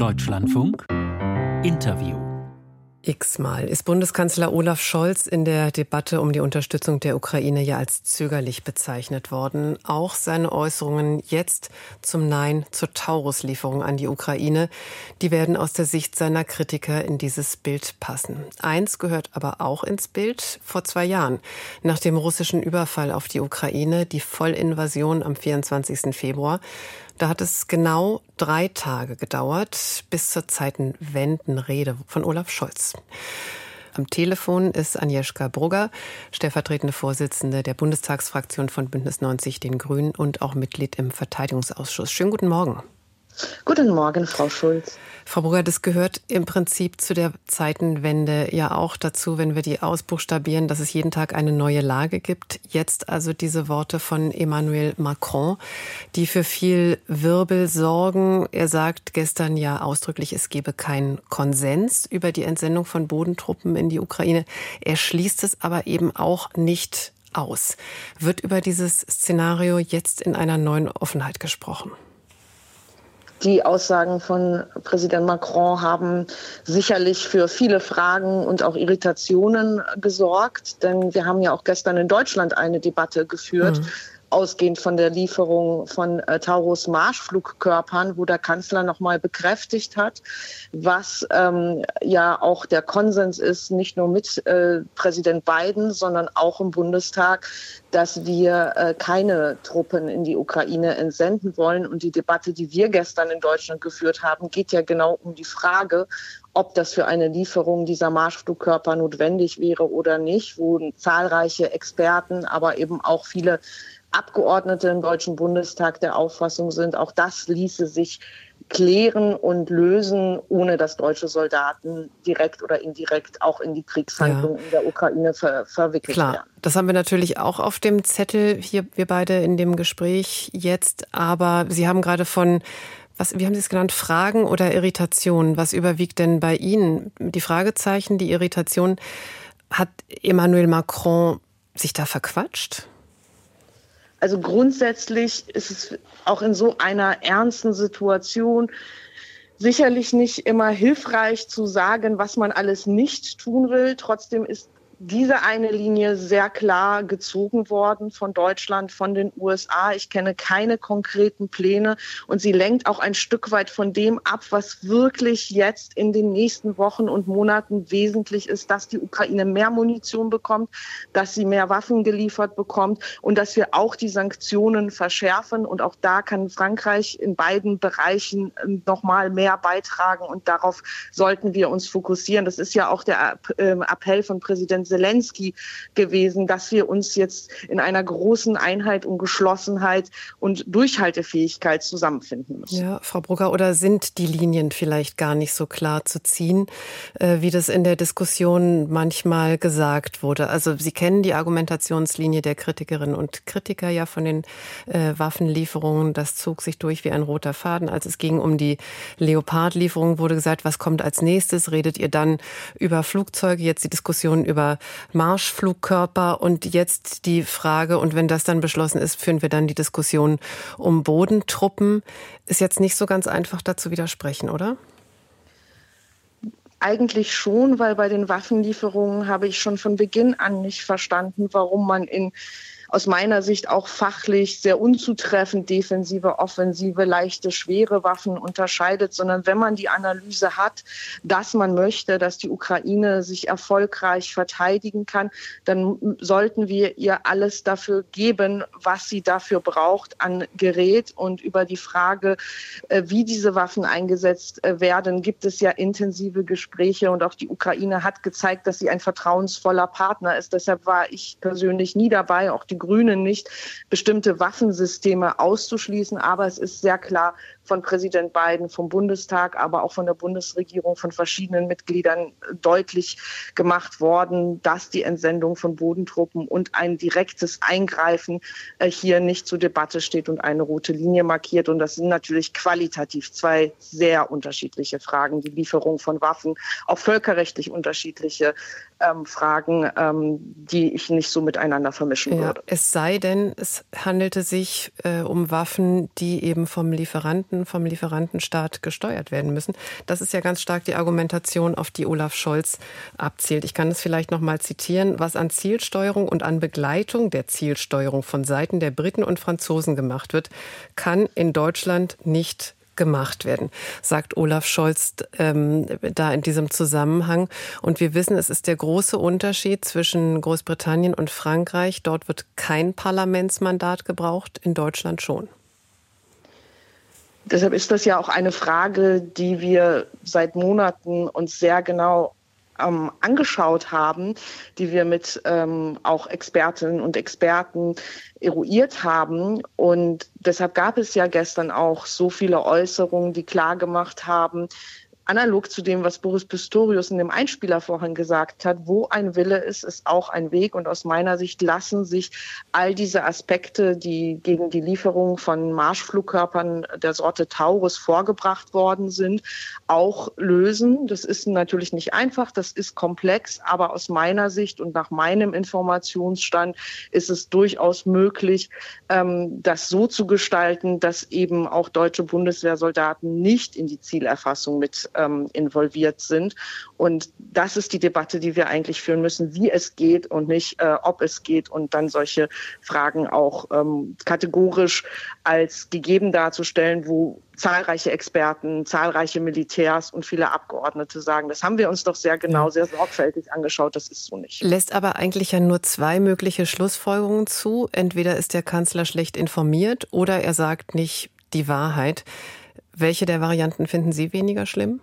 Deutschlandfunk. Interview X-mal ist Bundeskanzler Olaf Scholz in der Debatte um die Unterstützung der Ukraine ja als zögerlich bezeichnet worden. Auch seine Äußerungen jetzt zum Nein zur Taurus-Lieferung an die Ukraine, die werden aus der Sicht seiner Kritiker in dieses Bild passen. Eins gehört aber auch ins Bild. Vor zwei Jahren, nach dem russischen Überfall auf die Ukraine, die Vollinvasion am 24. Februar, da hat es genau drei Tage gedauert bis zur Zeitenwendenrede von Olaf Scholz. Am Telefon ist Agnieszka Brugger, stellvertretende Vorsitzende der Bundestagsfraktion von Bündnis 90 Den Grünen und auch Mitglied im Verteidigungsausschuss. Schönen guten Morgen. Guten Morgen, Frau Schulz. Frau Brugger, das gehört im Prinzip zu der Zeitenwende ja auch dazu, wenn wir die ausbuchstabieren, dass es jeden Tag eine neue Lage gibt. Jetzt also diese Worte von Emmanuel Macron, die für viel Wirbel sorgen. Er sagt gestern ja ausdrücklich, es gebe keinen Konsens über die Entsendung von Bodentruppen in die Ukraine. Er schließt es aber eben auch nicht aus. Wird über dieses Szenario jetzt in einer neuen Offenheit gesprochen? Die Aussagen von Präsident Macron haben sicherlich für viele Fragen und auch Irritationen gesorgt, denn wir haben ja auch gestern in Deutschland eine Debatte geführt. Mhm ausgehend von der Lieferung von äh, Taurus Marschflugkörpern, wo der Kanzler nochmal bekräftigt hat, was ähm, ja auch der Konsens ist, nicht nur mit äh, Präsident Biden, sondern auch im Bundestag, dass wir äh, keine Truppen in die Ukraine entsenden wollen. Und die Debatte, die wir gestern in Deutschland geführt haben, geht ja genau um die Frage, ob das für eine Lieferung dieser Marschflugkörper notwendig wäre oder nicht, wo zahlreiche Experten, aber eben auch viele Abgeordnete im Deutschen Bundestag der Auffassung sind, auch das ließe sich klären und lösen, ohne dass deutsche Soldaten direkt oder indirekt auch in die Kriegshandlungen ja. in der Ukraine ver verwickelt Klar. werden. Das haben wir natürlich auch auf dem Zettel hier, wir beide in dem Gespräch jetzt. Aber Sie haben gerade von was, wie haben Sie es genannt, Fragen oder Irritationen? Was überwiegt denn bei Ihnen? Die Fragezeichen, die Irritation. Hat Emmanuel Macron sich da verquatscht? Also grundsätzlich ist es auch in so einer ernsten Situation sicherlich nicht immer hilfreich zu sagen, was man alles nicht tun will. Trotzdem ist diese eine Linie sehr klar gezogen worden von Deutschland, von den USA. Ich kenne keine konkreten Pläne und sie lenkt auch ein Stück weit von dem ab, was wirklich jetzt in den nächsten Wochen und Monaten wesentlich ist, dass die Ukraine mehr Munition bekommt, dass sie mehr Waffen geliefert bekommt und dass wir auch die Sanktionen verschärfen. Und auch da kann Frankreich in beiden Bereichen ähm, noch mal mehr beitragen und darauf sollten wir uns fokussieren. Das ist ja auch der ähm, Appell von Präsident Zelensky gewesen, dass wir uns jetzt in einer großen Einheit und Geschlossenheit und Durchhaltefähigkeit zusammenfinden müssen. Ja, Frau Brugger, oder sind die Linien vielleicht gar nicht so klar zu ziehen, äh, wie das in der Diskussion manchmal gesagt wurde? Also Sie kennen die Argumentationslinie der Kritikerinnen und Kritiker ja von den äh, Waffenlieferungen. Das zog sich durch wie ein roter Faden. Als es ging um die Leopard-Lieferung, wurde gesagt, was kommt als nächstes? Redet ihr dann über Flugzeuge? Jetzt die Diskussion über Marschflugkörper und jetzt die Frage, und wenn das dann beschlossen ist, führen wir dann die Diskussion um Bodentruppen. Ist jetzt nicht so ganz einfach dazu widersprechen, oder? Eigentlich schon, weil bei den Waffenlieferungen habe ich schon von Beginn an nicht verstanden, warum man in aus meiner Sicht auch fachlich sehr unzutreffend defensive, offensive, leichte, schwere Waffen unterscheidet, sondern wenn man die Analyse hat, dass man möchte, dass die Ukraine sich erfolgreich verteidigen kann, dann sollten wir ihr alles dafür geben, was sie dafür braucht an Gerät. Und über die Frage, äh, wie diese Waffen eingesetzt äh, werden, gibt es ja intensive Gespräche und auch die Ukraine hat gezeigt, dass sie ein vertrauensvoller Partner ist. Deshalb war ich persönlich nie dabei, auch die Grünen nicht, bestimmte Waffensysteme auszuschließen. Aber es ist sehr klar, von Präsident Biden, vom Bundestag, aber auch von der Bundesregierung, von verschiedenen Mitgliedern deutlich gemacht worden, dass die Entsendung von Bodentruppen und ein direktes Eingreifen äh, hier nicht zur Debatte steht und eine rote Linie markiert. Und das sind natürlich qualitativ zwei sehr unterschiedliche Fragen. Die Lieferung von Waffen, auch völkerrechtlich unterschiedliche ähm, Fragen, ähm, die ich nicht so miteinander vermischen ja, würde. Es sei denn, es handelte sich äh, um Waffen, die eben vom Lieferanten Waffen vom Lieferantenstaat gesteuert werden müssen. Das ist ja ganz stark die Argumentation, auf die Olaf Scholz abzielt. Ich kann es vielleicht noch mal zitieren, was an Zielsteuerung und an Begleitung der Zielsteuerung von Seiten der Briten und Franzosen gemacht wird, kann in Deutschland nicht gemacht werden, sagt Olaf Scholz ähm, da in diesem Zusammenhang. Und wir wissen, es ist der große Unterschied zwischen Großbritannien und Frankreich. Dort wird kein Parlamentsmandat gebraucht, in Deutschland schon. Deshalb ist das ja auch eine Frage, die wir seit Monaten uns sehr genau ähm, angeschaut haben, die wir mit ähm, auch Expertinnen und Experten eruiert haben. Und deshalb gab es ja gestern auch so viele Äußerungen, die klargemacht haben, analog zu dem, was Boris Pistorius in dem Einspieler vorhin gesagt hat, wo ein Wille ist, ist auch ein Weg. Und aus meiner Sicht lassen sich all diese Aspekte, die gegen die Lieferung von Marschflugkörpern der Sorte Taurus vorgebracht worden sind, auch lösen. Das ist natürlich nicht einfach, das ist komplex, aber aus meiner Sicht und nach meinem Informationsstand ist es durchaus möglich, ähm, das so zu gestalten, dass eben auch deutsche Bundeswehrsoldaten nicht in die Zielerfassung mit ähm, involviert sind. Und das ist die Debatte, die wir eigentlich führen müssen, wie es geht und nicht, äh, ob es geht und dann solche Fragen auch ähm, kategorisch als gegeben darzustellen, wo zahlreiche Experten, zahlreiche Militärs und viele Abgeordnete sagen, das haben wir uns doch sehr genau, sehr sorgfältig angeschaut, das ist so nicht. Lässt aber eigentlich ja nur zwei mögliche Schlussfolgerungen zu. Entweder ist der Kanzler schlecht informiert oder er sagt nicht die Wahrheit. Welche der Varianten finden Sie weniger schlimm?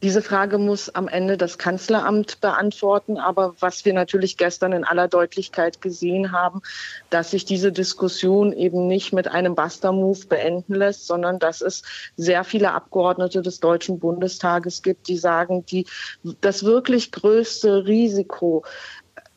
Diese Frage muss am Ende das Kanzleramt beantworten. Aber was wir natürlich gestern in aller Deutlichkeit gesehen haben, dass sich diese Diskussion eben nicht mit einem Buster-Move beenden lässt, sondern dass es sehr viele Abgeordnete des Deutschen Bundestages gibt, die sagen, die, das wirklich größte Risiko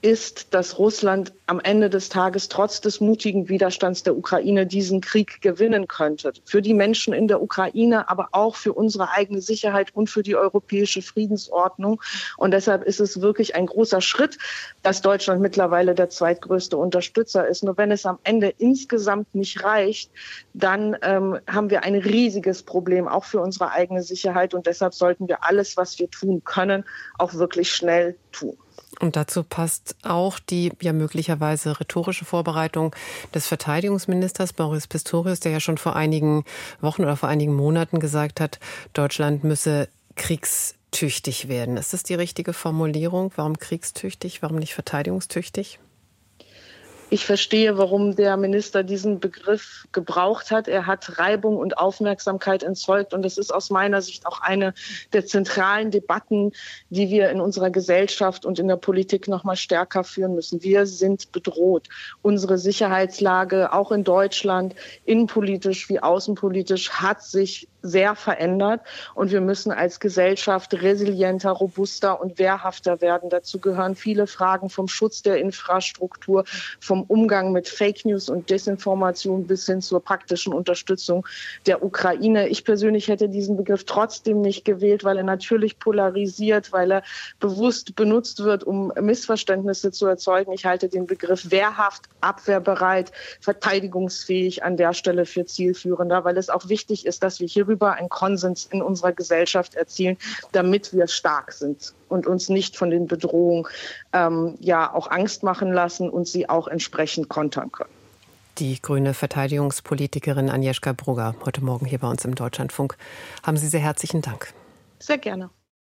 ist, dass Russland am Ende des Tages trotz des mutigen Widerstands der Ukraine diesen Krieg gewinnen könnte. Für die Menschen in der Ukraine, aber auch für unsere eigene Sicherheit und für die europäische Friedensordnung. Und deshalb ist es wirklich ein großer Schritt, dass Deutschland mittlerweile der zweitgrößte Unterstützer ist. Nur wenn es am Ende insgesamt nicht reicht, dann ähm, haben wir ein riesiges Problem, auch für unsere eigene Sicherheit. Und deshalb sollten wir alles, was wir tun können, auch wirklich schnell tun. Und dazu passt auch die ja möglicherweise rhetorische Vorbereitung des Verteidigungsministers Boris Pistorius, der ja schon vor einigen Wochen oder vor einigen Monaten gesagt hat, Deutschland müsse kriegstüchtig werden. Ist das die richtige Formulierung? Warum kriegstüchtig? Warum nicht verteidigungstüchtig? Ich verstehe, warum der Minister diesen Begriff gebraucht hat. Er hat Reibung und Aufmerksamkeit entzeugt. Und das ist aus meiner Sicht auch eine der zentralen Debatten, die wir in unserer Gesellschaft und in der Politik noch mal stärker führen müssen. Wir sind bedroht. Unsere Sicherheitslage, auch in Deutschland, innenpolitisch wie außenpolitisch, hat sich sehr verändert und wir müssen als Gesellschaft resilienter, robuster und wehrhafter werden. Dazu gehören viele Fragen vom Schutz der Infrastruktur, vom Umgang mit Fake News und Desinformation bis hin zur praktischen Unterstützung der Ukraine. Ich persönlich hätte diesen Begriff trotzdem nicht gewählt, weil er natürlich polarisiert, weil er bewusst benutzt wird, um Missverständnisse zu erzeugen. Ich halte den Begriff wehrhaft, abwehrbereit, verteidigungsfähig an der Stelle für zielführender, weil es auch wichtig ist, dass wir hier darüber einen Konsens in unserer Gesellschaft erzielen, damit wir stark sind und uns nicht von den Bedrohungen ähm, ja auch Angst machen lassen und sie auch entsprechend kontern können. Die grüne Verteidigungspolitikerin Agnieszka Brugger heute Morgen hier bei uns im Deutschlandfunk. Haben Sie sehr herzlichen Dank. Sehr gerne.